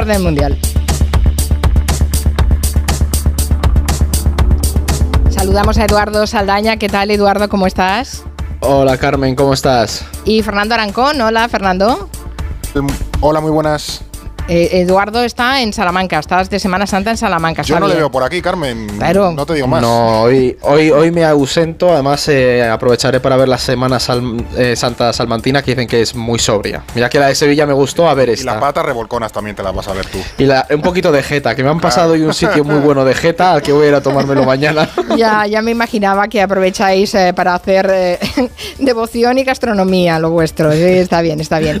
orden mundial. Saludamos a Eduardo Saldaña. ¿Qué tal, Eduardo? ¿Cómo estás? Hola, Carmen, ¿cómo estás? Y Fernando Arancón. Hola, Fernando. Hola, muy buenas. Eh, Eduardo está en Salamanca, estás de Semana Santa en Salamanca. Yo no le veo por aquí, Carmen. Claro. No te digo más. No, hoy, hoy, hoy me ausento. Además, eh, aprovecharé para ver la Semana eh, Santa Salmantina, que dicen que es muy sobria. Mira que la de Sevilla me gustó, a ver esta. Y las patas revolconas también te las vas a ver tú. Y un poquito de jeta, que me han pasado hoy un sitio muy bueno de jeta, al que voy a ir a tomármelo mañana. Ya, ya me imaginaba que aprovecháis para hacer devoción y gastronomía, lo vuestro. está bien, está bien.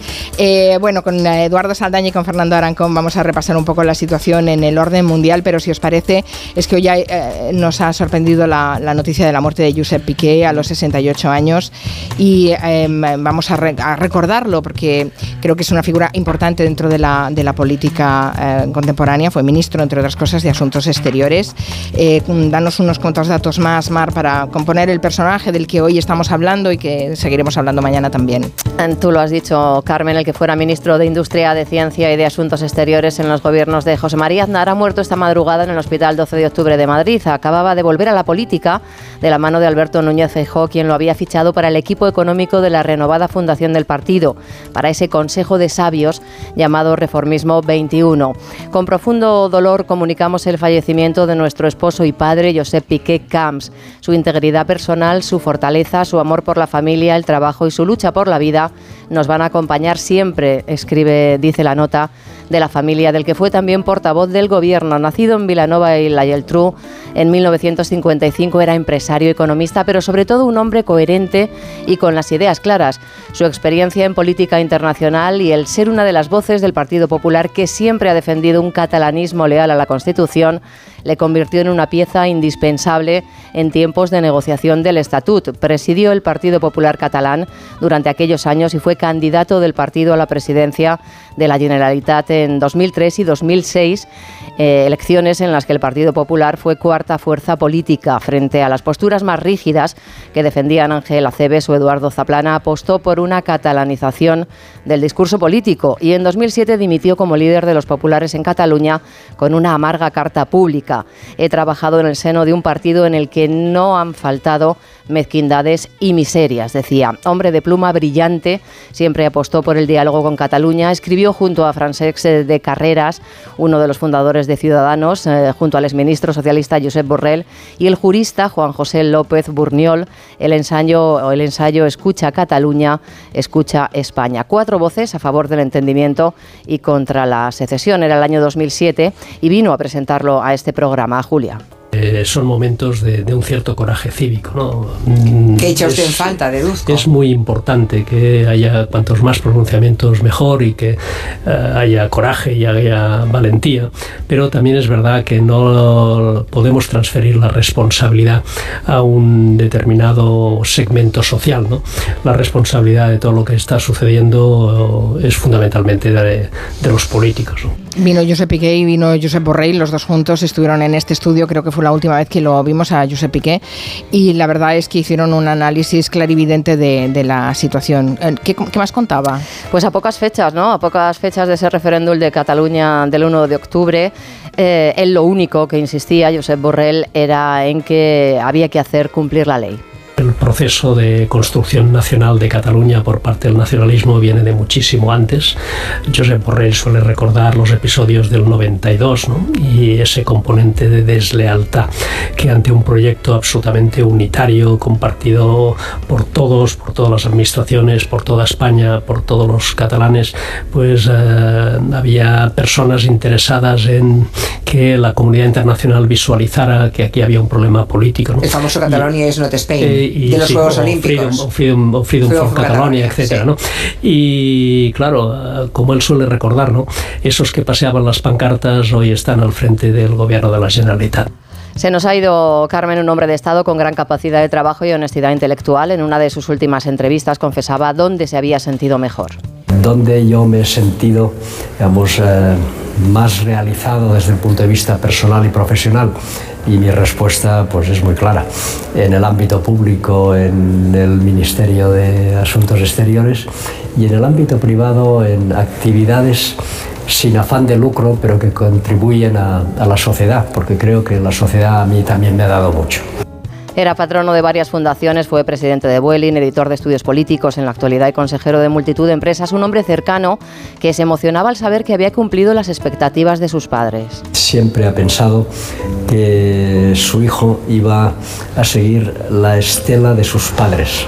bueno, con Eduardo Saldaña y con Fernando Arancón vamos a repasar un poco la situación en el orden mundial, pero si os parece, es que hoy eh, nos ha sorprendido la, noticia de la muerte de Josep Piqué a los 68 años y em, vamos a, recordarlo porque creo que es una figura importante dentro de la, de la política eh, contemporánea. Fue ministro, entre otras cosas, de Asuntos Exteriores. Eh, danos unos cuantos datos más, Mar, para componer el personaje del que hoy estamos hablando y que seguiremos hablando mañana también. Tú lo has dicho, Carmen, el que fuera ministro de Industria, de Ciencia y de Asuntos Exteriores en los gobiernos de José María Aznar ha muerto esta madrugada en el Hospital 12 de Octubre de Madrid. Acababa de volver a la política de la mano de Alberto Núñez Feijóo, quien lo había fichado para el equipo económico de la renovada fundación del partido, para ese Consejo de Sabios llamado Reformismo 21. Con profundo dolor comunicamos el fallecimiento de nuestro esposo y padre Josep Piqué Camps. Su integridad personal, su fortaleza, su amor por la familia, el trabajo y su lucha por la vida nos van a acompañar siempre, escribe, dice la nota, de la familia del que fue también portavoz del gobierno. Nacido en Vilanova y la Geltrú en 1955, era empresario, economista, pero sobre todo un hombre coherente y con las ideas claras. Su experiencia en política internacional y el ser una de las voces del Partido Popular que siempre ha defendido un catalanismo leal a la Constitución le convirtió en una pieza indispensable en tiempos de negociación del Estatut. Presidió el Partido Popular catalán durante aquellos años y fue candidato del partido a la presidencia de la Generalitat en 2003 y 2006, eh, elecciones en las que el Partido Popular fue cuarta fuerza política. Frente a las posturas más rígidas que defendían Ángel Aceves o Eduardo Zaplana, apostó por una catalanización del discurso político y en 2007 dimitió como líder de los populares en Cataluña con una amarga carta pública. He trabajado en el seno de un partido en el que no han faltado mezquindades y miserias, decía. Hombre de pluma brillante, siempre apostó por el diálogo con Cataluña, escribió junto a Francesc de Carreras, uno de los fundadores de Ciudadanos, eh, junto al exministro socialista Josep Borrell y el jurista Juan José López Burniol, el ensayo, el ensayo Escucha Cataluña, Escucha España. Voces a favor del entendimiento y contra la secesión. Era el año 2007 y vino a presentarlo a este programa, Julia. Eh, son momentos de, un cierto coraje cívico. ¿no? Mm, que echa usted en falta, deduzco. Es muy importante que haya cuantos más pronunciamientos mejor y que eh, haya coraje y haya valentía, pero también es verdad que no podemos transferir la responsabilidad a un determinado segmento social. ¿no? La responsabilidad de todo lo que está sucediendo es fundamentalmente de, los políticos. Vino Josep Piqué y vino Josep Borrell, los dos juntos estuvieron en este estudio, creo que fue la última vez que lo vimos a Josep Piqué, y la verdad es que hicieron un análisis clarividente de, la situación. Eh, ¿Qué, más contaba? Pues a pocas fechas, ¿no? A pocas fechas de ese referéndum de Cataluña del 1 de octubre, eh, él lo único que insistía, Josep Borrell, era en que había que hacer cumplir la ley. El proceso de construcción nacional de Cataluña por parte del nacionalismo viene de muchísimo antes. Josep Borrell suele recordar los episodios del 92 y ese componente de deslealtad que ante un proyecto absolutamente unitario, compartido por todos, por todas las administraciones, por toda España, por todos los catalanes, pues eh, había personas interesadas en que la comunidad internacional visualizara que aquí había un problema político. El famoso Catalonia es not Spain. Eh, y, de los Juegos Olímpicos. Freedom, Freedom, for Catalonia, etcétera, ¿no? Y claro, como él suele recordar, ¿no? Esos que paseaban las pancartas hoy están al frente del gobierno de la Generalitat. Se nos ha ido Carmen, un hombre de Estado con gran capacidad de trabajo y honestidad intelectual. En una de sus últimas entrevistas confesaba dónde se había sentido mejor. Dónde yo me he sentido, digamos, eh, más realizado desde el punto de vista personal y profesional y mi respuesta pues es muy clara. En el ámbito público, en el Ministerio de Asuntos Exteriores y en el ámbito privado en actividades sin afán de lucro, pero que contribuyen a, a la sociedad, porque creo que la sociedad a mí también me ha dado mucho. Era patrono de varias fundaciones, fue presidente de Vueling, editor de estudios políticos en la actualidad y consejero de multitud de empresas. Un hombre cercano que se emocionaba al saber que había cumplido las expectativas de sus padres. Siempre ha pensado que su hijo iba a seguir la estela de sus padres.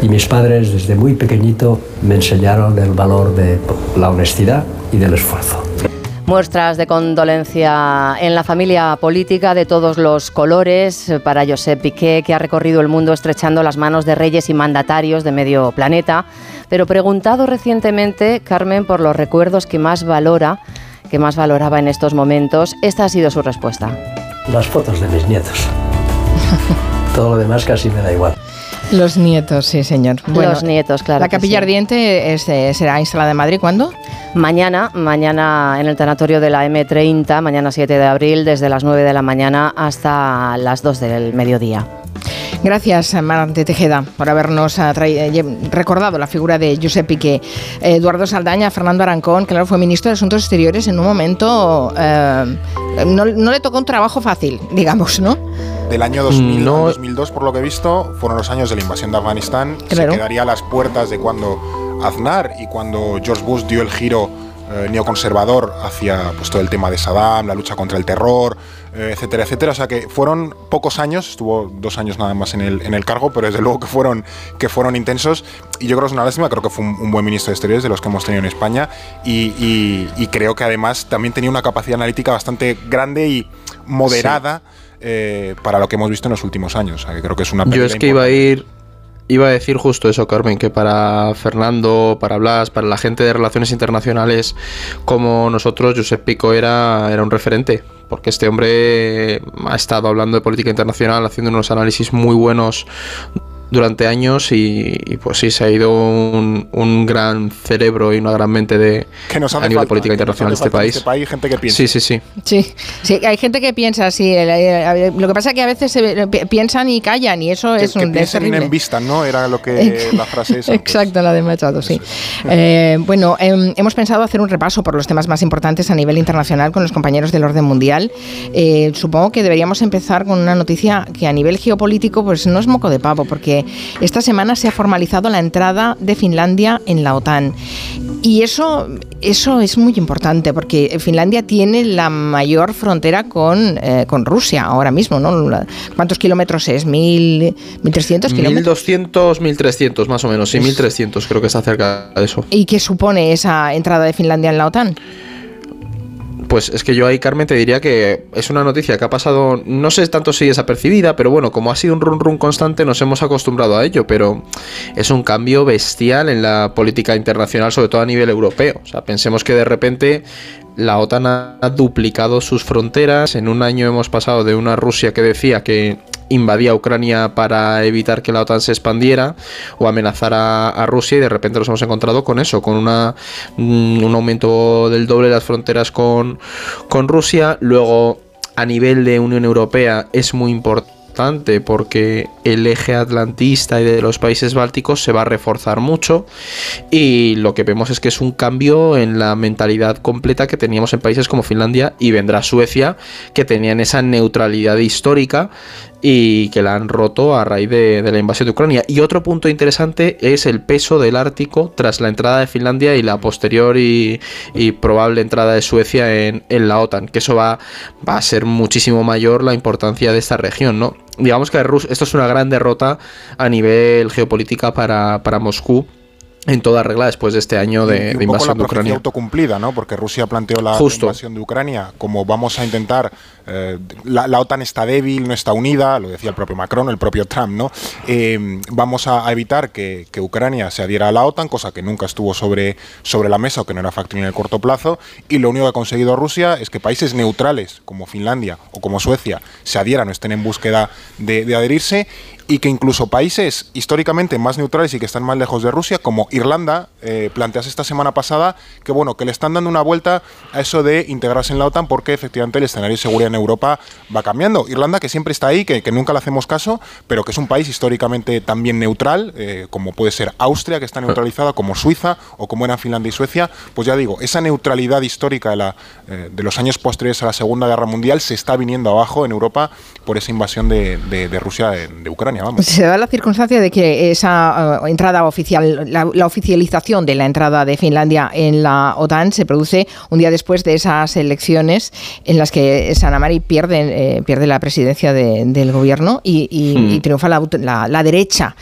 Y mis padres desde muy pequeñito me enseñaron el valor de la honestidad y del esfuerzo. Muestras de condolencia en la familia política de todos los colores para Josep Piqué, que ha recorrido el mundo estrechando las manos de reyes y mandatarios de medio planeta. Pero preguntado recientemente, Carmen, por los recuerdos que más valora, que más valoraba en estos momentos, esta ha sido su respuesta. Las fotos de mis nietos. Todo lo demás casi me da igual. Los nietos, sí, señor. los nietos, claro. ¿La capilla sí. ardiente es, eh, será instalada en Madrid cuándo? Mañana, mañana en el tanatorio de la M30, mañana 7 de abril, desde las 9 de la mañana hasta las 2 del mediodía. Gracias, Marante Tejeda, por habernos eh, recordado la figura de Josep Piqué. Eduardo Saldaña, Fernando Arancón, claro, fue ministro de Asuntos Exteriores en un momento. Eh, no, no, le tocó un trabajo fácil, digamos, ¿no? Del año 2000 no. 2002, por lo que he visto, fueron los años de la invasión de Afganistán. Claro. Se quedaría a las puertas de cuando Aznar y cuando George Bush dio el giro eh, neoconservador hacia pues, todo el tema de Saddam, la lucha contra el terror, eh, etcétera, etcétera. O sea que fueron pocos años, estuvo dos años nada más en el, en el cargo, pero desde luego que fueron, que fueron intensos. Y yo creo que es una lástima, creo que fue un, un buen ministro de Exteriores de los que hemos tenido en España. Y, y, y, creo que además también tenía una capacidad analítica bastante grande y moderada. Sí. Eh, para lo que hemos visto en los últimos años. O sea, que creo que es una Yo es que iba a ir Iba a decir justo eso, Carmen, que para Fernando, para Blas, para la gente de relaciones internacionales como nosotros, Josep Pico era, era un referente, porque este hombre ha estado hablando de política internacional, haciendo unos análisis muy buenos durante años y, y, pues sí, se ha ido un, un, gran cerebro y una gran mente de que nos a nivel falta, de política internacional en este país. este país. gente que piensa. Sí, sí, sí. Sí, sí hay gente que piensa así. Lo que pasa es que a veces se piensan y callan y eso que, es un que piensen es y no envistan, ¿no? Era lo que la frase esa. Exacto, pues. la de Machado, sí. Eh, bueno, eh, hemos pensado hacer un repaso por los temas más importantes a nivel internacional con los compañeros del orden mundial. Eh, supongo que deberíamos empezar con una noticia que a nivel geopolítico pues no es moco de pavo, porque esta semana semana se ha formalizado la entrada de Finlandia en la OTAN. Y eso, eso es muy importante porque Finlandia tiene la mayor frontera con, eh, con Rusia ahora mismo, ¿no? ¿Cuántos kilómetros es? ¿Mil, ¿1.300 kilómetros? 1.200, 1.300 más o menos, sí, 1.300 creo que está cerca de eso. ¿Y qué supone esa entrada de Finlandia en la OTAN? Pues es que yo ahí, Carmen, te diría que es una noticia que ha pasado, no sé tanto si desapercibida, pero bueno, como ha sido un run run constante, nos hemos acostumbrado a ello, pero es un cambio bestial en la política internacional, sobre todo a nivel europeo. O sea, pensemos que de repente la OTAN ha duplicado sus fronteras. En un año hemos pasado de una Rusia que decía que invadía Ucrania para evitar que la OTAN se expandiera o amenazara a Rusia y de repente nos hemos encontrado con eso, con mm, un aumento del doble de las fronteras con, con Rusia. Luego, a nivel de Unión Europea es muy porque el eje atlantista y de los países bálticos se va a reforzar mucho y lo que vemos es que es un cambio en la mentalidad completa que teníamos en países como Finlandia y vendrá Suecia que tenían esa neutralidad histórica y que la han roto a raíz de, la invasión de Ucrania. Y otro punto interesante es el peso del Ártico tras la entrada de Finlandia y la posterior y, y probable entrada de Suecia en, en, la OTAN, que eso va, va a ser muchísimo mayor la importancia de esta región, ¿no? Digamos que esto es una gran derrota a nivel geopolítica para, para Moscú en toda regla después de este año de, y un de invasión poco la de Ucrania. autocumplida, ¿no? Porque Rusia planteó la Justo. invasión de Ucrania como vamos a intentar eh, la, la, OTAN está débil, no está unida, lo decía el propio Macron, el propio Trump, ¿no? Eh, vamos a, evitar que, que, Ucrania se adhiera a la OTAN, cosa que nunca estuvo sobre, sobre la mesa o que no era factible en el corto plazo, y lo único que ha conseguido Rusia es que países neutrales como Finlandia o como Suecia se adhieran o estén en búsqueda de, de adherirse y que incluso países históricamente más neutrales y que están más lejos de Rusia, como Irlanda, eh, planteas esta semana pasada que bueno, que le están dando una vuelta a eso de integrarse en la OTAN porque efectivamente el escenario de seguridad en Europa va cambiando. Irlanda, que siempre está ahí, que, nunca le hacemos caso, pero que es un país históricamente también neutral, eh, como puede ser Austria, que está neutralizada, como Suiza o como eran Finlandia y Suecia, pues ya digo, esa neutralidad histórica de, la, eh, de los años posteriores a la Segunda Guerra Mundial se está viniendo abajo en Europa por esa invasión de, Rusia de, Ucrania. Vamos. Se da la circunstancia de que esa eh, entrada oficial, la, oficialización de la entrada de Finlandia en la OTAN se produce un día después de esas elecciones en las que Sanamari pierde, pierde la presidencia del gobierno y, hmm. triunfa la, derecha.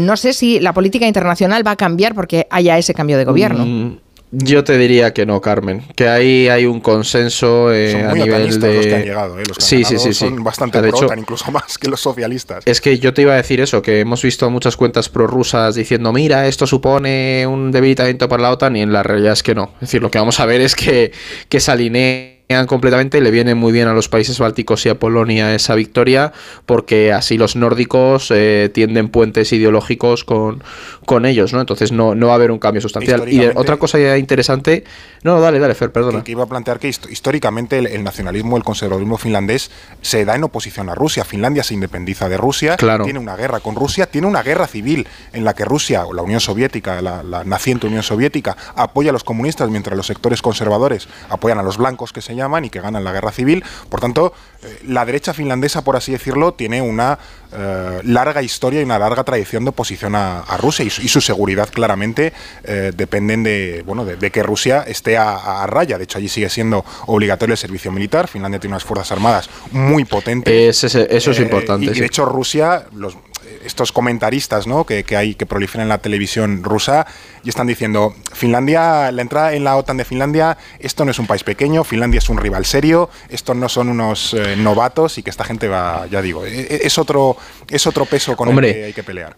no sé si la política internacional va a cambiar porque haya ese cambio de gobierno. Mm, yo te diría que no, Carmen. Que ahí hay un consenso eh, a nivel de. Los que han llegado, ¿eh? Los que sí, sí, sí, son bastante de hecho, incluso más que los socialistas. Es que yo te iba a decir eso, que hemos visto muchas cuentas prorrusas diciendo, mira, esto supone un debilitamiento para la OTAN, y en la realidad es que no. Es decir, lo que vamos a ver es que, que se alinee completamente, le viene muy bien a los países bálticos y a Polonia esa victoria, porque así los nórdicos eh, tienden puentes ideológicos con, con ellos, ¿no? Entonces no, no va a haber un cambio sustancial. Y otra cosa interesante, no, dale, dale, Fer, perdona. Que, iba a plantear que históricamente el, nacionalismo, el conservadurismo finlandés se da en oposición a Rusia. Finlandia se independiza de Rusia, tiene una guerra con Rusia, tiene una guerra civil en la que Rusia, o la Unión Soviética, la, la naciente Unión Soviética, apoya a los comunistas mientras los sectores conservadores apoyan a los blancos que se llaman y que ganan la guerra civil. Por tanto, eh, la derecha finlandesa, por así decirlo, tiene una eh, larga historia y una larga tradición de oposición a, Rusia y su, seguridad claramente eh, dependen de, bueno, de, que Rusia esté a, raya. De hecho, allí sigue siendo obligatorio el servicio militar. Finlandia tiene unas fuerzas armadas muy potentes. eso es importante. Y, de hecho, Rusia, los, estos comentaristas ¿no? que, hay que proliferan en la televisión rusa y están diciendo Finlandia, la entrada en la OTAN de Finlandia, esto no es un país pequeño, Finlandia es un rival serio, estos no son unos eh, novatos y que esta gente va, ya digo, e, e, es otro, es otro peso con el que hay que pelear.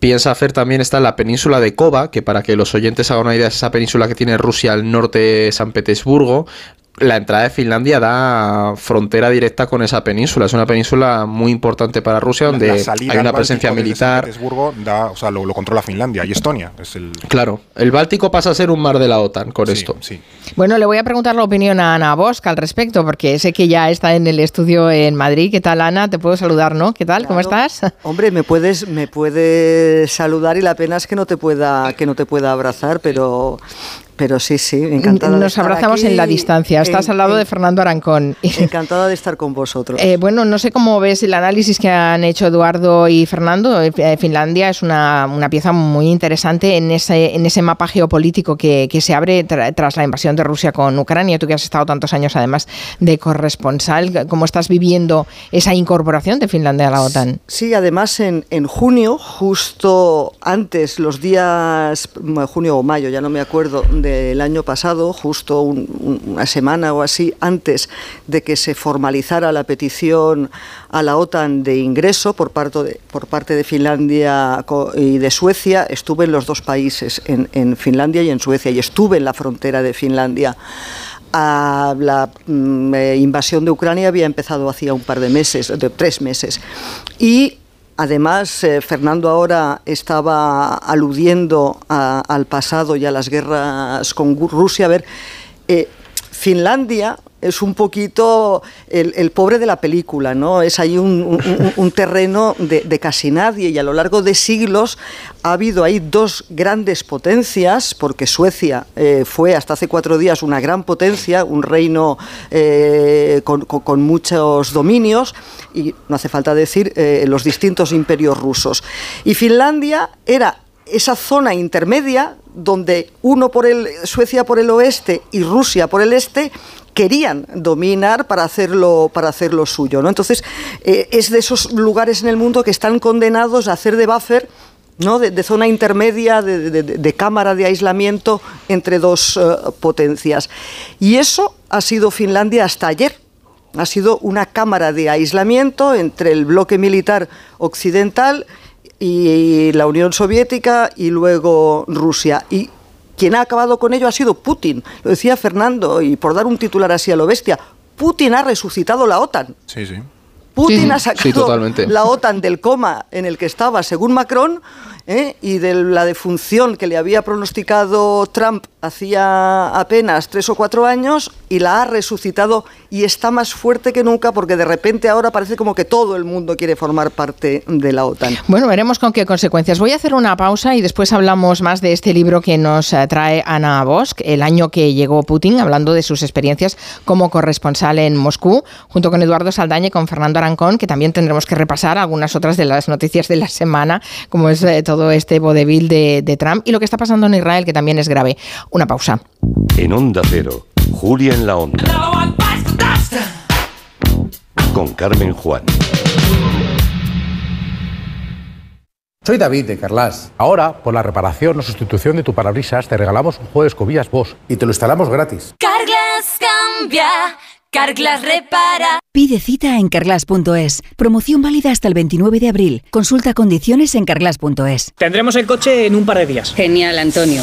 Piensa hacer también está la península de Koba, que para que los oyentes hagan una idea es esa península que tiene Rusia al norte de San Petersburgo, la entrada de Finlandia da frontera directa con esa península. Es una península muy importante para Rusia donde hay una presencia militar. Petersburgo da, o sea, lo, controla Finlandia y Estonia. Es el... Claro, el Báltico pasa a ser un mar de la OTAN con esto. Sí. Bueno, le voy a preguntar la opinión a Ana Bosca al respecto, porque sé que ya está en el estudio en Madrid. ¿Qué tal, Ana? Te puedo saludar, ¿no? ¿Qué tal? ¿Cómo estás? Hombre, me puedes, me puedes saludar y la pena es que no te pueda, que no te pueda abrazar, pero pero sí, sí, encantada. Nos abrazamos en la distancia. Estás al lado de Fernando Arancón. Encantada de estar con vosotros. Eh, bueno, no sé cómo ves el análisis que han hecho Eduardo y Fernando. Eh, eh, Finlandia es una, pieza muy interesante en ese, en ese mapa geopolítico que, se abre tras la invasión de Rusia con Ucrania. Tú que has estado tantos años además de corresponsal, ¿cómo estás viviendo esa incorporación de Finlandia a la OTAN? Sí, además en, en junio, justo antes, los días, junio o mayo, ya no me acuerdo, de el año pasado, justo una semana o así antes de que se formalizara la petición a la OTAN de ingreso por parte de, Finlandia y de Suecia, estuve en los dos países, en, Finlandia y en Suecia, y estuve en la frontera de Finlandia. la mm, eh, invasión de Ucrania había empezado hacía un par de meses, de tres meses. Y Además, eh, Fernando ahora estaba aludiendo al pasado y a las guerras con Rusia. A ver, eh, Finlandia es un poquito el, pobre de la película, ¿no? Es ahí un, terreno de, casi nadie y a lo largo de siglos ha habido ahí dos grandes potencias, porque Suecia eh, fue hasta hace cuatro días una gran potencia, un reino eh, con, muchos dominios, y no hace falta decir eh, los distintos imperios rusos. Y Finlandia era esa zona intermedia donde uno por el Suecia por el oeste y Rusia por el este querían dominar para hacerlo, para hacerlo suyo. ¿no? Entonces, eh, es de esos lugares en el mundo que están condenados a hacer de buffer ¿no? de, zona intermedia, de, cámara de aislamiento entre dos eh, potencias. Y eso ha sido Finlandia hasta ayer. Ha sido una cámara de aislamiento entre el bloque militar occidental y la Unión Soviética y luego Rusia. Quien ha acabado con ello ha sido Putin. Lo decía Fernando, y por dar un titular así a lo bestia, Putin ha resucitado la OTAN. Sí, sí. Putin ha sacado la OTAN del coma en el que estaba, según Macron, ¿eh? y de la defunción que le había pronosticado Trump hacía apenas tres o cuatro años y la ha resucitado y está más fuerte que nunca porque de repente ahora parece como que todo el mundo quiere formar parte de la OTAN. Bueno, veremos con qué consecuencias. Voy a hacer una pausa y después hablamos más de este libro que nos eh, trae Ana Bosch, el año que llegó Putin, hablando de sus experiencias como corresponsal en Moscú, junto con Eduardo Saldaña y con Fernando Arancón, que también tendremos que repasar algunas otras de las noticias de la semana, como es eh, todo este vodevil de, de Trump y lo que está pasando en Israel, que también es grave. Una pausa. En Onda Cero, Julia en la Onda. Con Carmen Juan. Soy David de Carlas. Ahora, por la reparación o sustitución de tu parabrisas, te regalamos un juego de escobillas Bosch y te lo instalamos gratis. Carglass cambia Carglass repara. Pide cita en carglass.es. Promoción válida hasta el 29 de abril. Consulta condiciones en carglass.es. Tendremos el coche en un par de días. Genial, Antonio.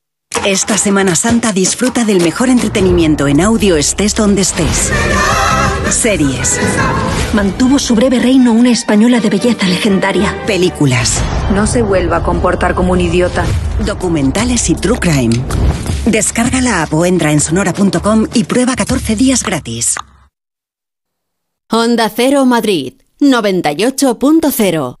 Esta Semana Santa disfruta del mejor entretenimiento en audio estés donde estés. Series. Mantuvo su breve reino una española de belleza legendaria. Películas. No se vuelva a comportar como un idiota. Documentales y true crime. Descarga la app o entra en sonora.com y prueba 14 días gratis. Honda Cero Madrid 98.0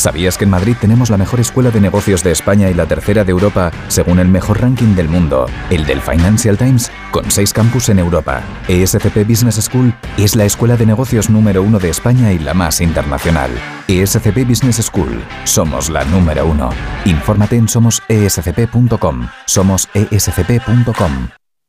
¿Sabías que en Madrid tenemos la mejor escuela de negocios de España y la tercera de Europa, según el mejor ranking del mundo, el del Financial Times, con seis campus en Europa? ESCP Business School es la escuela de negocios número uno de España y la más internacional. ESCP Business School, somos la número uno. Infórmate en somosescp.com. Somos escp.com.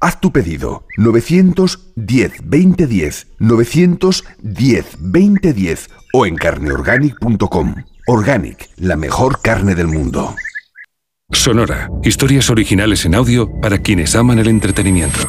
Haz tu pedido 910 2010 910 2010 o en carneorganic.com. Organic, la mejor carne del mundo. Sonora, historias originales en audio para quienes aman el entretenimiento.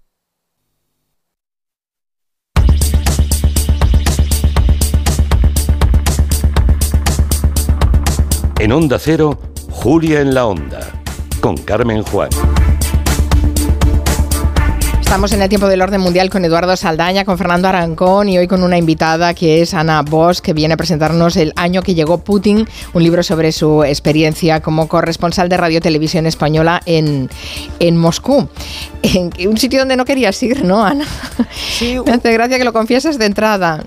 En Onda Cero, Julia en la Onda, con Carmen Juan. Estamos en el tiempo del orden mundial con Eduardo Saldaña, con Fernando Arancón y hoy con una invitada que es Ana Bosch, que viene a presentarnos el año que llegó Putin, un libro sobre su experiencia como corresponsal de Radio Televisión Española en, en Moscú. En un sitio donde no querías ir, ¿no, Ana? Sí, Me hace gracia que lo confieses de entrada.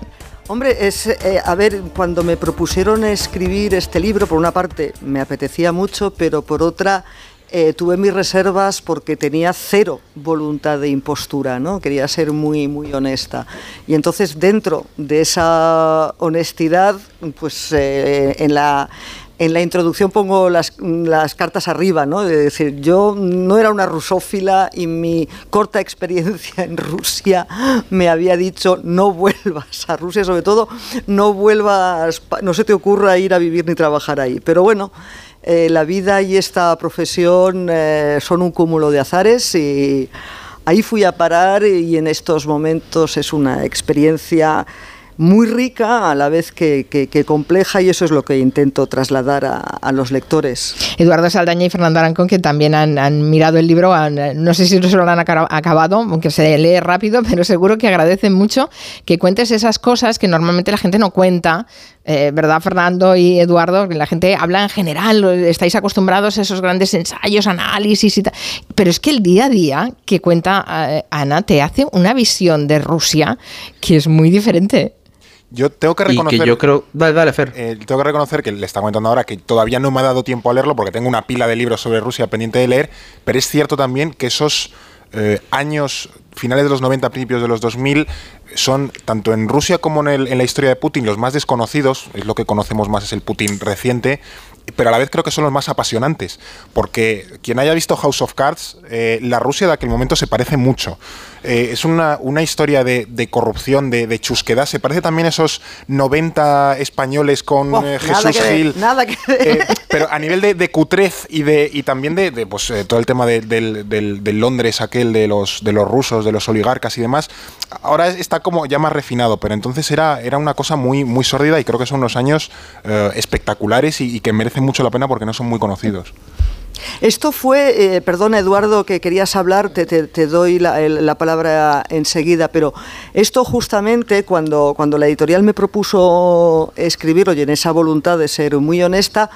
Hombre, es, eh, a ver, cuando me propusieron escribir este libro, por una parte me apetecía mucho, pero por otra eh, tuve mis reservas porque tenía cero voluntad de impostura, ¿no? Quería ser muy, muy honesta. Y entonces, dentro de esa honestidad, pues eh, en la en la introducción pongo las, cartas arriba, ¿no? De decir, yo no era una rusófila y mi corta experiencia en Rusia me había dicho no vuelvas a Rusia, sobre todo no vuelvas, no se te ocurra ir a vivir ni trabajar ahí. Pero bueno, eh, la vida y esta profesión eh, son un cúmulo de azares y ahí fui a parar y en estos momentos es una experiencia muy rica a la vez que, compleja y eso es lo que intento trasladar a, los lectores. Eduardo Saldaña y Fernando Arancón, que también han, mirado el libro, han, no sé si se lo han acabado, aunque se lee rápido, pero seguro que agradecen mucho que cuentes esas cosas que normalmente la gente no cuenta. Eh, ¿Verdad, Fernando y Eduardo? La gente habla en general, estáis acostumbrados a esos grandes ensayos, análisis y tal. Pero es que el día a día que cuenta eh, Ana te hace una visión de Rusia que es muy diferente. Yo tengo que reconocer. Y que yo creo. Dale, dale, Fer. Eh, tengo que reconocer que le está comentando ahora que todavía no me ha dado tiempo a leerlo porque tengo una pila de libros sobre Rusia pendiente de leer. Pero es cierto también que esos eh, años, finales de los 90, principios de los 2000, son tanto en Rusia como en, el, en la historia de Putin los más desconocidos. Es lo que conocemos más, es el Putin reciente pero a la vez creo que son los más apasionantes, porque quien haya visto House of Cards, eh, la Rusia de aquel momento se parece mucho. Eh, es una, una, historia de, de corrupción, de, de, chusquedad. Se parece también a esos 90 españoles con oh, eh, Jesús Gil. De, nada que pero a nivel de, de, cutrez y, de, y también de, pues, todo el tema del, del, del, Londres, aquel de los, de los rusos, de los oligarcas y demás, ahora está como ya más refinado, pero entonces era, era una cosa muy, muy sórdida y creo que son unos años espectaculares y, y que merecen mucho la pena porque no son muy conocidos. Esto fue, eh, perdona Eduardo, que querías hablar, te, te, doy la, la, palabra enseguida, pero esto justamente cuando, cuando la editorial me propuso escribirlo y en esa voluntad de ser muy honesta,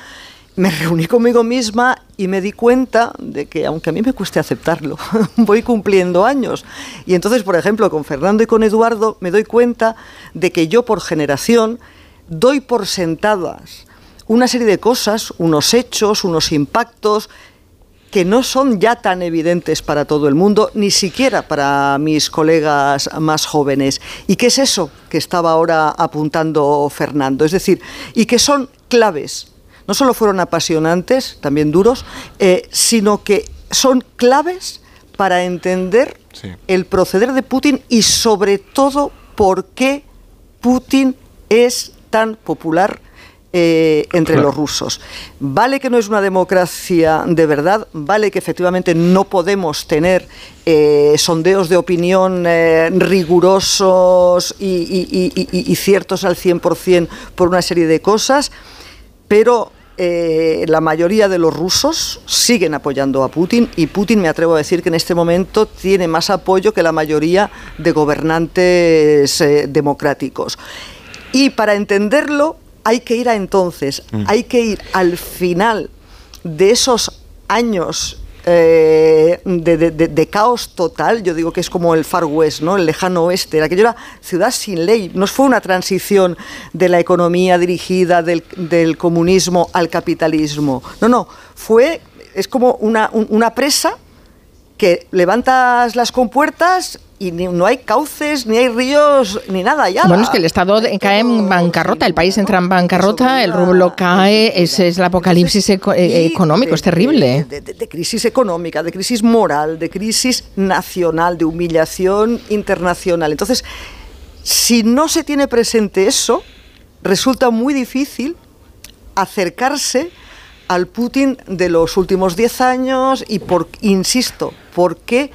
me reuní conmigo misma y me di cuenta de que, aunque a mí me cueste aceptarlo, voy cumpliendo años. Y entonces, por ejemplo, con Fernando y con Eduardo, me doy cuenta de que yo por generación doy por sentadas una serie de cosas, unos hechos, unos impactos que no son ya tan evidentes para todo el mundo, ni siquiera para mis colegas más jóvenes. ¿Y qué es eso que estaba ahora apuntando Fernando? Es decir, y que son claves. No solo fueron apasionantes, también duros, eh, sino que son claves para entender sí. el proceder de Putin y sobre todo por qué Putin es tan popular eh, entre claro. los rusos. Vale que no es una democracia de verdad, vale que efectivamente no podemos tener eh, sondeos de opinión eh, rigurosos y, y, y, y, ciertos al 100% por una serie de cosas, pero eh, la mayoría de los rusos siguen apoyando a Putin y Putin, me atrevo a decir que en este momento tiene más apoyo que la mayoría de gobernantes eh, democráticos. Y para entenderlo, hay que ir a entonces, mm. hay que ir al final de esos años eh, de, de, de, de, caos total, yo digo que es como el Far West, ¿no? el lejano oeste, aquello era ciudad sin ley, no fue una transición de la economía dirigida del, del comunismo al capitalismo, no, no, fue, es como una, un, una presa que levantas las compuertas y ni, no hay cauces, ni hay ríos, ni nada ya. Bueno, es que el Estado cae en bancarrota, el país entra en bancarrota, el rublo cae, ese es el apocalipsis eco eh, económico, de, es terrible. De, de, de, crisis económica, de crisis moral, de crisis nacional, de humillación internacional. Entonces, si no se tiene presente eso, resulta muy difícil acercarse al Putin de los últimos 10 años y, por, insisto, ¿por qué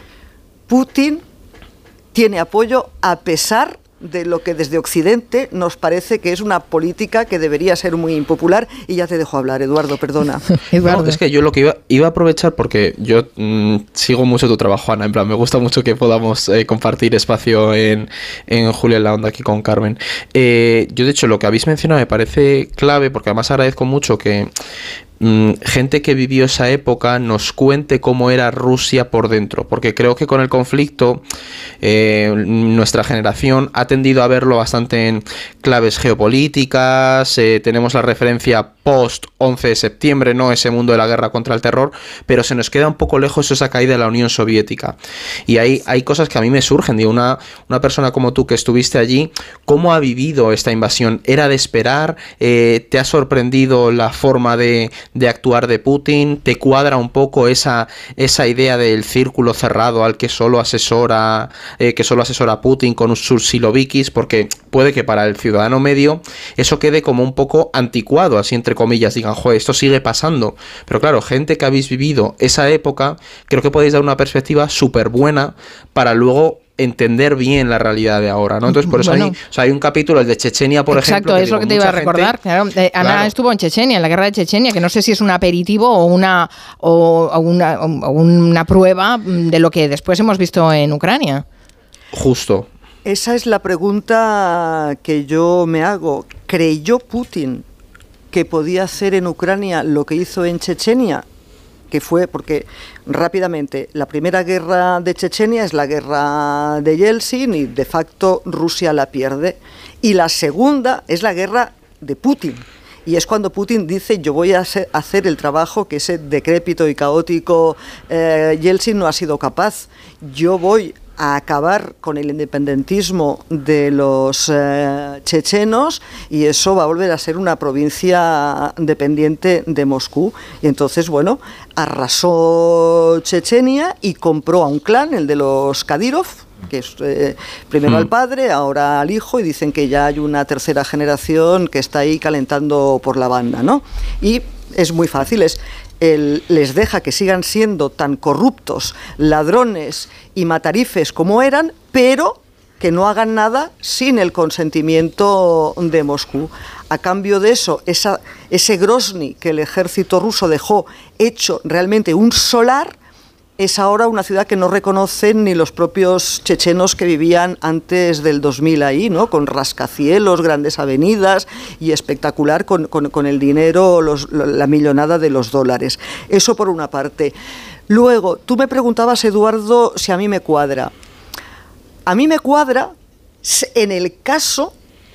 Putin tiene apoyo a pesar de lo que desde Occidente nos parece que es una política que debería ser muy impopular. Y ya te dejo hablar, Eduardo, perdona. No, es que yo lo que iba, iba a aprovechar porque yo mm, sigo mucho tu trabajo, Ana. En plan, me gusta mucho que podamos eh, compartir espacio en, en Julia en la Onda aquí con Carmen. Eh, yo, de hecho, lo que habéis mencionado me parece clave porque además agradezco mucho que gente que vivió esa época nos cuente cómo era Rusia por dentro, porque creo que con el conflicto eh, nuestra generación ha tendido a verlo bastante en claves geopolíticas, eh, tenemos la referencia post 11 de septiembre, no ese mundo de la guerra contra el terror, pero se nos queda un poco lejos esa caída de la Unión Soviética. Y hay, hay cosas que a mí me surgen, digo, una, una persona como tú que estuviste allí, ¿cómo ha vivido esta invasión? ¿Era de esperar? Eh, ¿Te ha sorprendido la forma de, de actuar de Putin? ¿Te cuadra un poco esa, esa idea del círculo cerrado al que solo asesora, eh, que solo asesora Putin con sus silovikis? Porque puede que para el ciudadano medio eso quede como un poco anticuado, así entre comillas, digan, joder, esto sigue pasando. Pero claro, gente que habéis vivido esa época, creo que podéis dar una perspectiva súper buena para luego entender bien la realidad de ahora, ¿no? Entonces, por eso Bueno. hay, o sea, hay un capítulo, el de Chechenia, por Exacto, ejemplo. es lo que te iba a gente- recordar. claro. Eh, Ana Claro. estuvo en Chechenia, en la guerra de Chechenia, que no sé si es un aperitivo o una, o, o una, o una prueba de lo que después hemos visto en Ucrania. Justo. Esa es la pregunta que yo me hago. ¿Creyó Putin que podía hacer en Ucrania lo que hizo en Chechenia? Que fue porque rápidamente la primera guerra de Chechenia es la guerra de Yeltsin y de facto Rusia la pierde. Y la segunda es la guerra de Putin. Y es cuando Putin dice yo voy a hacer- el trabajo que ese decrépito y caótico eh, Yeltsin no ha sido capaz. Yo voy a acabar con el independentismo de los eh, chechenos y eso va a volver a ser una provincia dependiente de Moscú. Y entonces, bueno, arrasó Chechenia y compró a un clan, el de los Kadyrov, que es eh, primero Mm. al padre, ahora al hijo, y dicen que ya hay una tercera generación que está ahí calentando por la banda, ¿no? Y es muy fácil, es les deja que sigan siendo tan corruptos, ladrones y matarifes como eran, pero que no hagan nada sin el consentimiento de Moscú. A cambio de eso, esa, ese Grozny que el ejército ruso dejó hecho realmente un solar, es ahora una ciudad que no reconocen ni los propios chechenos que vivían antes del 2000 ahí, ¿no? Con rascacielos, grandes avenidas y espectacular con, con- el dinero, la millonada de los dólares. Eso por una parte. Luego, tú me preguntabas, Eduardo, si a mí me cuadra. A mí me cuadra en el caso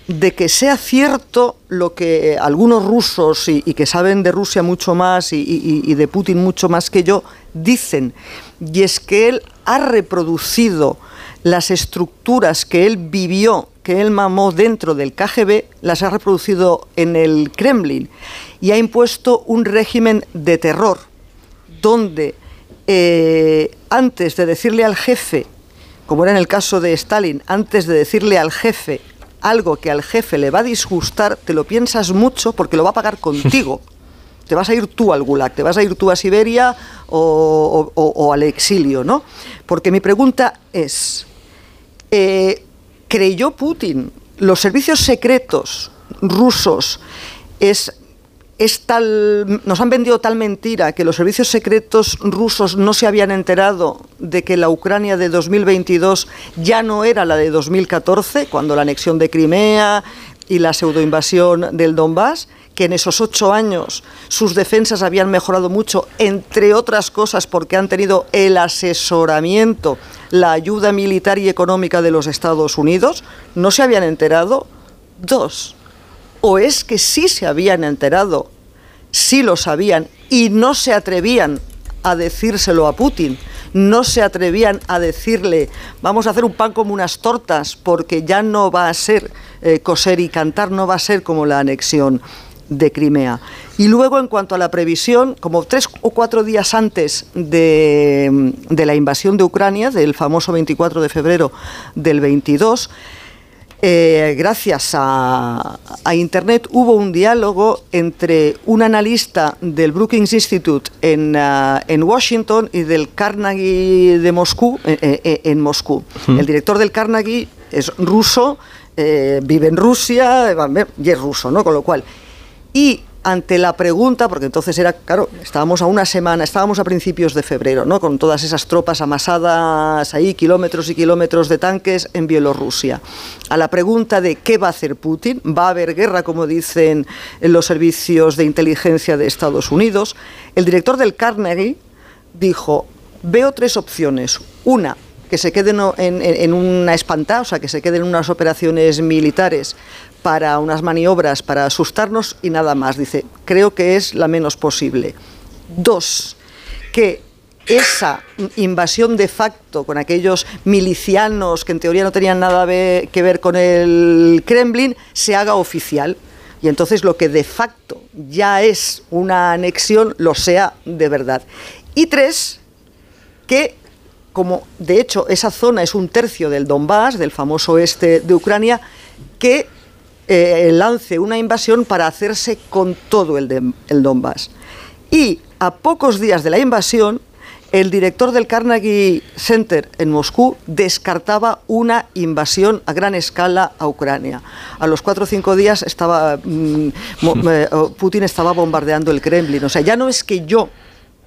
de que sea cierto lo que algunos rusos y, que saben de Rusia mucho más y de Putin mucho más que yo dicen, y es que él ha reproducido las estructuras que él vivió, que él mamó dentro del KGB, las ha reproducido en el Kremlin y ha impuesto un régimen de terror donde eh, antes de decirle al jefe, como era en el caso de Stalin, antes de decirle al jefe algo que al jefe le va a disgustar, te lo piensas mucho porque lo va a pagar contigo. Te vas a ir tú al Gulag, te vas a ir tú a Siberia o, o- o- o al exilio, ¿no? Porque mi pregunta es, eh, ¿creyó Putin los servicios secretos rusos es es tal, nos han vendido tal mentira que los servicios secretos rusos no se habían enterado de que la Ucrania de 2022 ya no era la de 2014, cuando la anexión de Crimea y la pseudoinvasión del Donbass, que en esos ocho años sus defensas habían mejorado mucho, entre otras cosas porque han tenido el asesoramiento, la ayuda militar y económica de los Estados Unidos, no se habían enterado. Dos, o es que sí se habían enterado, sí lo sabían y no se atrevían a decírselo a Putin, no se atrevían a decirle vamos a hacer un pan como unas tortas porque ya no va a ser eh, coser y cantar, no va a ser como la anexión de Crimea. Y luego en cuanto a la previsión, como tres o cuatro días antes de, de la invasión de Ucrania, del famoso 24 de febrero del 22, eh, gracias a, a, Internet hubo un diálogo entre un analista del Brookings Institute en, uh, en Washington y del Carnegie de Moscú, eh, eh, en Moscú. El director del Carnegie es ruso, vive en Rusia y es ruso, ¿no? Con lo cual. Y ante la pregunta, porque entonces era, claro, estábamos a una semana, estábamos a principios de febrero, ¿no? Con todas esas tropas amasadas ahí, kilómetros y kilómetros de tanques en Bielorrusia. A la pregunta de qué va a hacer Putin, va a haber guerra, como dicen los servicios de inteligencia de Estados Unidos, el director del Carnegie dijo, veo tres opciones. Una, que se queden en, una espantada, o sea, que se queden en unas operaciones militares para unas maniobras, para asustarnos y nada más. Dice, creo que es la menos posible. Dos, que esa invasión de facto con aquellos milicianos que en teoría no tenían nada que ver con el Kremlin se haga oficial. Y entonces lo que de facto ya es una anexión lo sea de verdad. Y tres, que como de hecho esa zona es un tercio del Donbass, del famoso este de Ucrania, que eh, lance una invasión para hacerse con todo el, el Donbass. Y a pocos días de la invasión, el director del Carnegie Center en Moscú descartaba una invasión a gran escala a Ucrania. A los cuatro o cinco días estaba mm, eh, Putin estaba bombardeando el Kremlin. O sea, ya no es que yo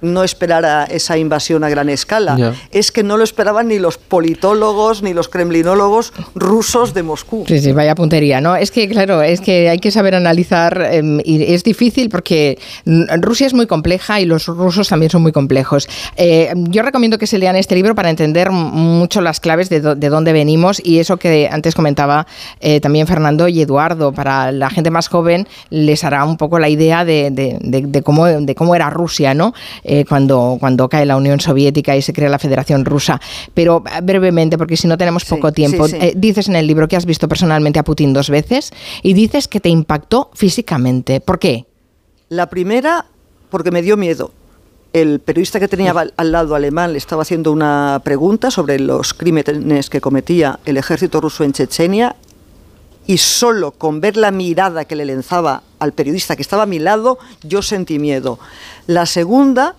no esperara esa invasión a gran escala. Es que no lo esperaban ni los politólogos ni los kremlinólogos rusos de Moscú. Sí, sí, vaya puntería, ¿no? Es que, claro, es que hay que saber analizar em, y es difícil porque Rusia es muy compleja y los rusos también son muy complejos. Eh, yo recomiendo que se lean este libro para entender mucho las claves de, dónde venimos y eso que antes comentaba eh, también Fernando y Eduardo. Para la gente más joven les hará un poco la idea de, cómo, de cómo era Rusia, ¿no? Eh, cuando, cuando cae la Unión Soviética y se crea la Federación Rusa. Pero eh, brevemente, porque si no tenemos poco tiempo, eh, dices en el libro que has visto personalmente a Putin dos veces y dices que te impactó físicamente. ¿Por qué? La primera, porque me dio miedo el periodista que tenía al lado alemán le estaba haciendo una pregunta sobre los crímenes que cometía el ejército ruso en Chechenia y solo con ver la mirada que le lanzaba al periodista que estaba a mi lado, yo sentí miedo. La segunda,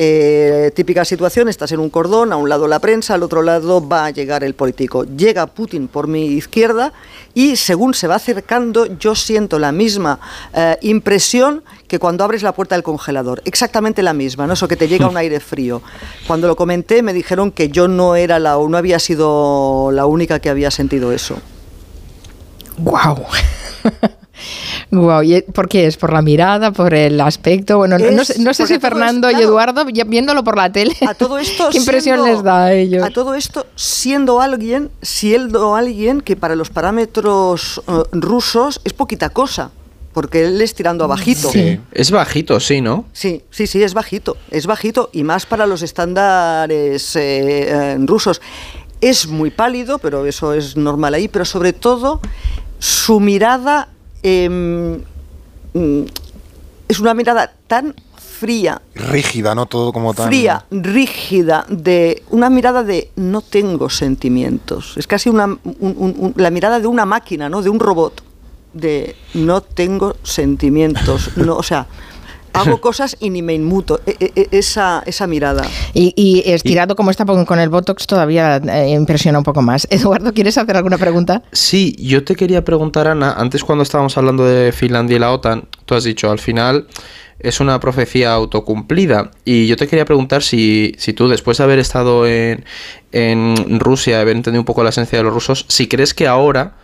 eh, típica situación, estás en un cordón, a un lado la prensa, al otro lado va a llegar el político. Llega Putin por mi izquierda y según se va acercando yo siento la misma eh, impresión que cuando abres la puerta del congelador. Exactamente la misma, ¿no? Eso que te llega un aire frío. Cuando lo comenté me dijeron que yo no era la no había sido la única que había sentido eso. ¡Guau! Wow, ¿Por qué es? ¿Por la mirada? ¿Por el aspecto? Bueno, no, sé, si Fernando y Eduardo, viéndolo por la tele, a todo esto ¿qué impresión les da a ellos? A todo esto, siendo alguien, siendo alguien que para los parámetros eh, rusos es poquita cosa porque él es tirando a bajito. Sí. Es bajito, sí, ¿no? Sí, sí, sí, es bajito. Es bajito y más para los estándares eh, eh, rusos. Es muy pálido, pero eso es normal ahí, pero sobre todo su mirada em, mm, es una mirada tan fría. Rígida, ¿no? Todo como tan. Fría, rígida, de una mirada de no tengo sentimientos. Es casi una, la mirada de una máquina, ¿no? De un robot. De no tengo sentimientos. No, o sea, hago cosas y ni me inmuto. E, e, e, esa, esa mirada. Y, estirado como está con el Botox todavía eh, impresiona un poco más. Eduardo, ¿quieres hacer alguna pregunta? Sí, yo te quería preguntar, Ana, antes cuando estábamos hablando de Finlandia y la OTAN, tú has dicho, al final es una profecía autocumplida. Y yo te quería preguntar si, si tú, después de haber estado en, en Rusia, haber entendido un poco la esencia de los rusos, si crees que ahora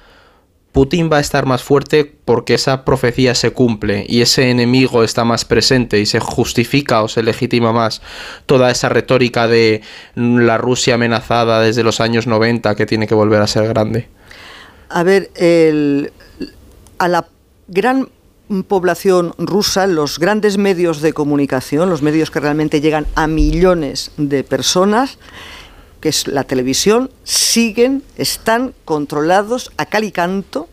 Putin va a estar más fuerte porque esa profecía se cumple y ese enemigo está más presente y se justifica o se legitima más toda esa retórica de la Rusia amenazada desde los años 90 que tiene que volver a ser grande. A ver, a la gran población rusa, los grandes medios de comunicación, los medios que realmente llegan a millones de personas, que es la televisión, siguen, están controlados a cal y canto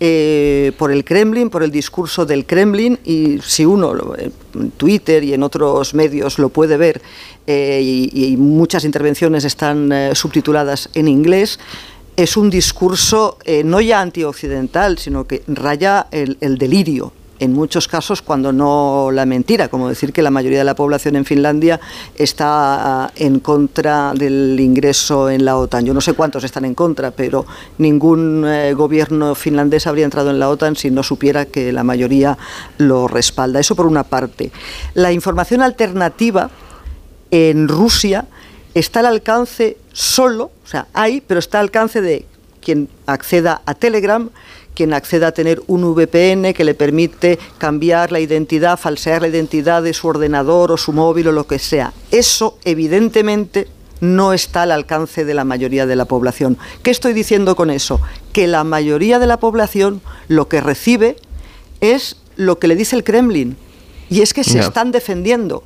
eh, por el Kremlin, por el discurso del Kremlin, y si uno en Twitter y en otros medios lo puede ver, eh, y, muchas intervenciones están eh, subtituladas en inglés, es un discurso no ya antioccidental, sino que raya el delirio en muchos casos cuando no la mentira, como decir que la mayoría de la población en Finlandia está ah, en contra del ingreso en la OTAN. Yo no sé cuántos están en contra, pero ningún eh, gobierno finlandés habría entrado en la OTAN si no supiera que la mayoría lo respalda. Eso por una parte. La información alternativa en Rusia está al alcance solo, o sea, hay, pero está al alcance de quien acceda a Telegram, quien acceda a tener un VPN que le permite cambiar la identidad, falsear la identidad de su ordenador o su móvil o lo que sea. Eso, evidentemente, no está al alcance de la mayoría de la población. ¿Qué estoy diciendo con eso? Que la mayoría de la población lo que recibe es lo que le dice el Kremlin. Y es que se están defendiendo.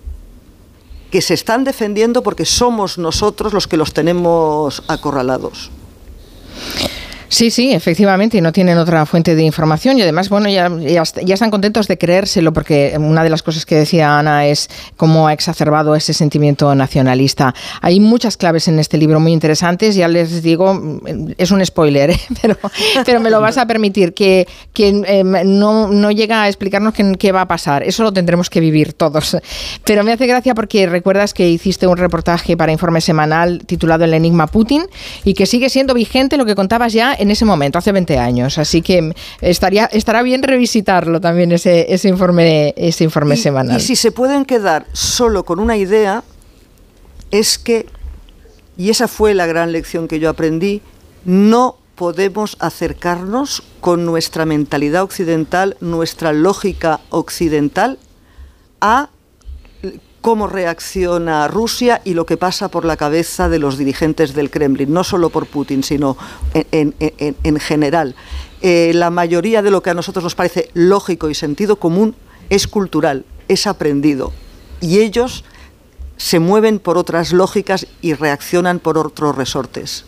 Que se están defendiendo porque somos nosotros los que los tenemos acorralados. Sí, sí, efectivamente, y no tienen otra fuente de información y además, bueno, ya, ya, est- ya están contentos de creérselo porque una de las cosas que decía Ana es cómo ha exacerbado ese sentimiento nacionalista. Hay muchas claves en este libro muy interesantes, ya les digo, es un spoiler, ¿eh? pero, me lo vas a permitir, que, eh, no, llega a explicarnos qué va a pasar, eso lo tendremos que vivir todos. Pero me hace gracia porque recuerdas que hiciste un reportaje para Informe Semanal titulado El Enigma Putin y que sigue siendo vigente lo que contabas ya en ese momento, hace 20 años. Así que estaría, estará bien revisitarlo también ese, ese informe, ese informe semanal. Y si se pueden quedar solo con una idea, es que, y esa fue la gran lección que yo aprendí, no podemos acercarnos con nuestra mentalidad occidental, nuestra lógica occidental, a cómo reacciona Rusia y lo que pasa por la cabeza de los dirigentes del Kremlin, no solo por Putin, sino en, en- en- en general. Eh, la mayoría de lo que a nosotros nos parece lógico y sentido común es cultural, es aprendido. Y ellos se mueven por otras lógicas y reaccionan por otros resortes.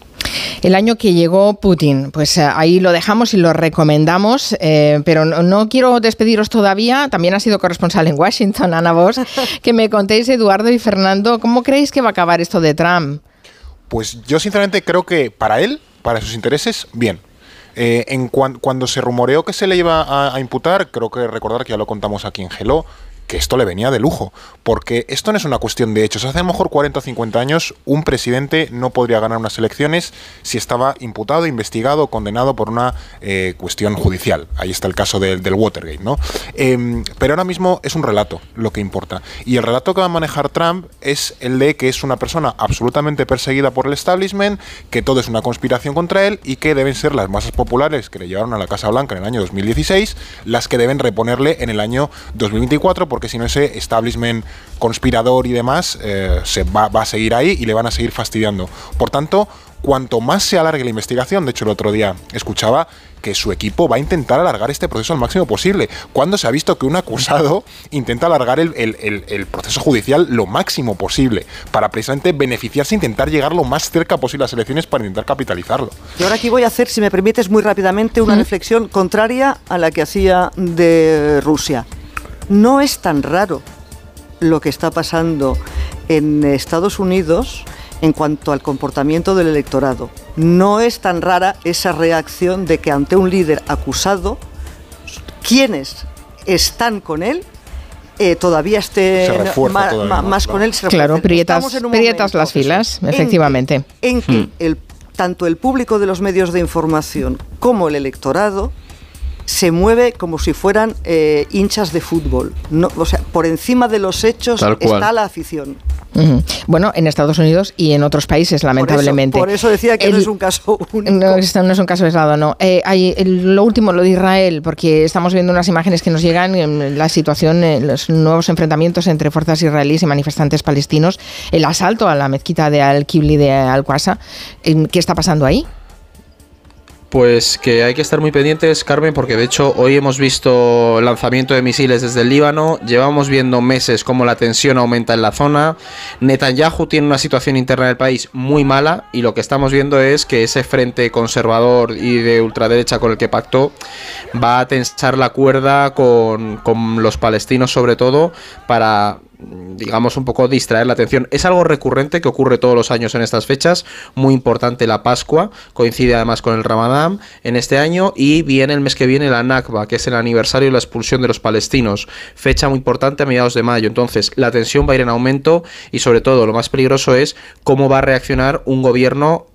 El año que llegó Putin, pues eh, ahí lo dejamos y lo recomendamos, eh, pero no, no quiero despediros todavía. También ha sido corresponsal en Washington, Ana Vos, que me contéis, Eduardo y Fernando, ¿cómo creéis que va a acabar esto de Trump? Pues yo sinceramente creo que para él, para sus intereses, bien. Eh, en cuan- cuando se rumoreó que se le iba a, a imputar, creo que recordar que ya lo contamos aquí en Hello, que esto le venía de lujo, porque esto no es una cuestión de hechos. Hace a lo mejor 40 o 50 años un presidente no podría ganar unas elecciones si estaba imputado, investigado, condenado por una eh, cuestión judicial. Ahí está el caso del, del Watergate, ¿no? Em, pero ahora mismo es un relato lo que importa. Y el relato que va a manejar Trump es el de que es una persona absolutamente perseguida por el establishment, que todo es una conspiración contra él y que deben ser las masas populares que le llevaron a la Casa Blanca en el año 2016 las que deben reponerle en el año 2024, porque si no ese establishment conspirador y demás eh, se va, va a seguir ahí y le van a seguir fastidiando. Por tanto, cuanto más se alargue la investigación, de hecho el otro día escuchaba que su equipo va a intentar alargar este proceso al máximo posible, cuando se ha visto que un acusado intenta alargar el, el- el- el proceso judicial lo máximo posible, para precisamente beneficiarse e intentar llegar lo más cerca posible a las elecciones para intentar capitalizarlo. Y ahora aquí voy a hacer, si me permites, muy rápidamente una reflexión contraria a la que hacía de Rusia. No es tan raro lo que está pasando en Estados Unidos en cuanto al comportamiento del electorado. No es tan rara esa reacción de que ante un líder acusado, quienes están con él eh, todavía refuerza ma- todavía ma- más, con él. se Claro, prietas, Estamos en un prietas momento las filas, en efectivamente. en que el, tanto el público de los medios de información como el electorado se mueve como si fueran eh, hinchas de fútbol. No, o sea, por encima de los hechos está la afición. Bueno, en Estados Unidos y en otros países, lamentablemente. Por eso decía que no es un caso único. No, esto no es un caso aislado, no. Eh, hay el- lo último, lo de Israel, porque estamos viendo unas imágenes que nos llegan, en la situación, eh, los nuevos enfrentamientos entre fuerzas israelíes y manifestantes palestinos, el asalto a la mezquita de Al-Qibli de Al-Qasa. Eh, ¿Qué está pasando ahí? Pues que hay que estar muy pendientes, Carmen, porque de hecho hoy hemos visto lanzamiento de misiles desde el Líbano, llevamos viendo meses cómo la tensión aumenta en la zona, Netanyahu tiene una situación interna del país muy mala y lo que estamos viendo es que ese frente conservador y de ultraderecha con el que pactó va a tensar la cuerda con, con los palestinos sobre todo para digamos, un poco distraer la atención. Es algo recurrente que ocurre todos los años en estas fechas, muy importante la Pascua, coincide además con el Ramadán en este año y viene el mes que viene la Nakba, que es el aniversario de la expulsión de los palestinos, fecha muy importante a mediados de mayo. Entonces, la tensión va a ir en aumento y sobre todo lo más peligroso es cómo va a reaccionar un gobierno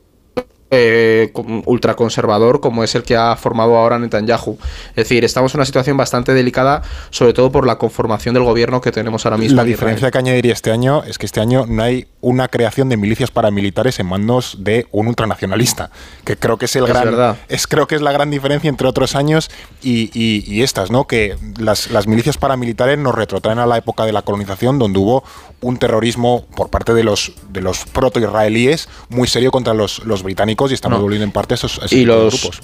eh, ultraconservador como es el que ha formado ahora Netanyahu. Es decir, estamos en una situación bastante delicada, sobre todo por la conformación del gobierno que tenemos ahora mismo. La diferencia que añadiría este año es que este año no hay una creación de milicias paramilitares en manos de un ultranacionalista, que creo que es el Es gran, verdad. es creo que es la gran diferencia entre otros años y, y- y estas, ¿no? Que las, las milicias paramilitares nos retrotraen a la época de la colonización, donde hubo un terrorismo por parte de los de los proto-israelíes muy serio contra los, los británicos y estamos No. volviendo en parte a esos, a y los grupos.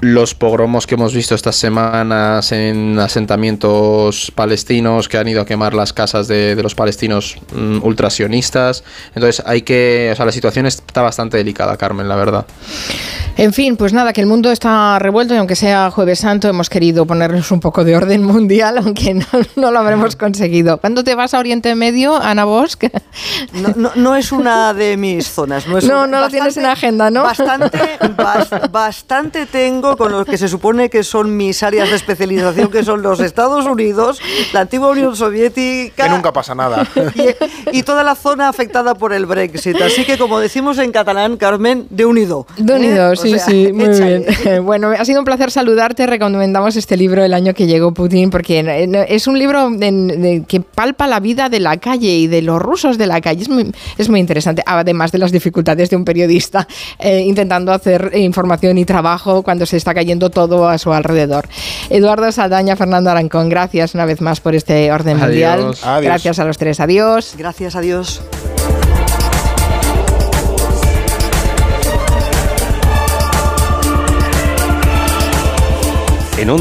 Los pogromos que hemos visto estas semanas en asentamientos palestinos que han ido a quemar las casas de, de los palestinos mm, ultrasionistas. Entonces hay que, o sea, la situación está bastante delicada, Carmen, la verdad. En fin, pues nada, que el mundo está revuelto y aunque sea Jueves Santo hemos querido ponernos un poco de orden mundial, aunque no, no lo habremos conseguido. ¿Cuándo te vas a Oriente Medio, Ana Bosch? No, no- no es una de mis zonas. No, es No, un- no lo tienes en agenda, ¿no? Bastante, bas- bastante tengo con lo que se supone que son mis áreas de especialización, que son los Estados Unidos, la antigua Unión Soviética Que nunca pasa nada. y, y toda la zona afectada por el Brexit. Así que, como decimos en catalán, Carmen, de unido. De unido, ¿Eh? O sí, sea, sí, muy échale. bien. Bueno, ha sido un placer saludarte. Recomendamos este libro el año que llegó Putin porque eh, es un libro en- de- que palpa la vida de la calle y de los rusos de la calle. Es muy, es muy interesante, además de las dificultades de un periodista eh, intentando hacer información y trabajo cuando se está cayendo todo a su alrededor. Eduardo Saldaña, Fernando Arancón, gracias una vez más por este orden Adiós. mundial. Adiós. Gracias a los tres. Adiós. Gracias, adiós.